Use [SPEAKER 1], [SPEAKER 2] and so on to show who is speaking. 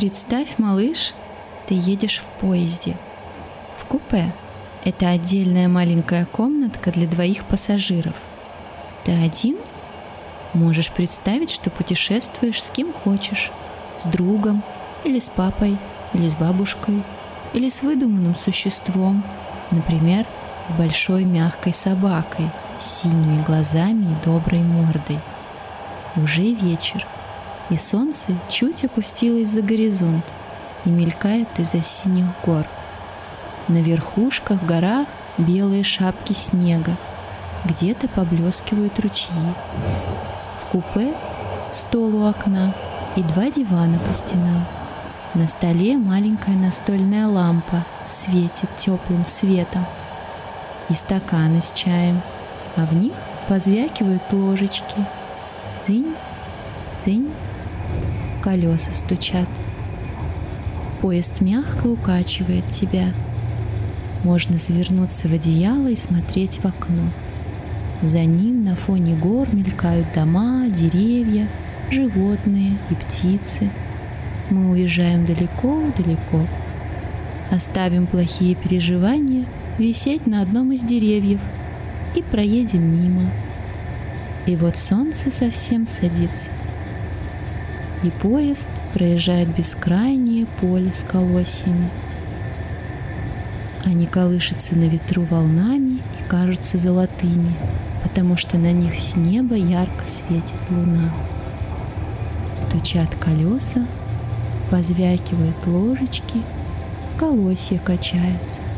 [SPEAKER 1] Представь, малыш, ты едешь в поезде, в купе. Это отдельная маленькая комнатка для двоих пассажиров. Ты один? Можешь представить, что путешествуешь с кем хочешь. С другом, или с папой, или с бабушкой, или с выдуманным существом. Например, с большой мягкой собакой, с синими глазами и доброй мордой. Уже вечер, и солнце чуть опустилось за горизонт и мелькает из-за синих гор. На верхушках горах белые шапки снега, где-то поблескивают ручьи. В купе стол у окна и два дивана по стенам. На столе маленькая настольная лампа светит теплым светом и стаканы с чаем, а в них позвякивают ложечки. Дзынь, дзынь колеса стучат. Поезд мягко укачивает тебя. Можно завернуться в одеяло и смотреть в окно. За ним на фоне гор мелькают дома, деревья, животные и птицы. Мы уезжаем далеко-далеко. Оставим плохие переживания висеть на одном из деревьев и проедем мимо. И вот солнце совсем садится и поезд проезжает бескрайнее поле с колосьями. Они колышутся на ветру волнами и кажутся золотыми, потому что на них с неба ярко светит луна. Стучат колеса, позвякивают ложечки, колосья качаются —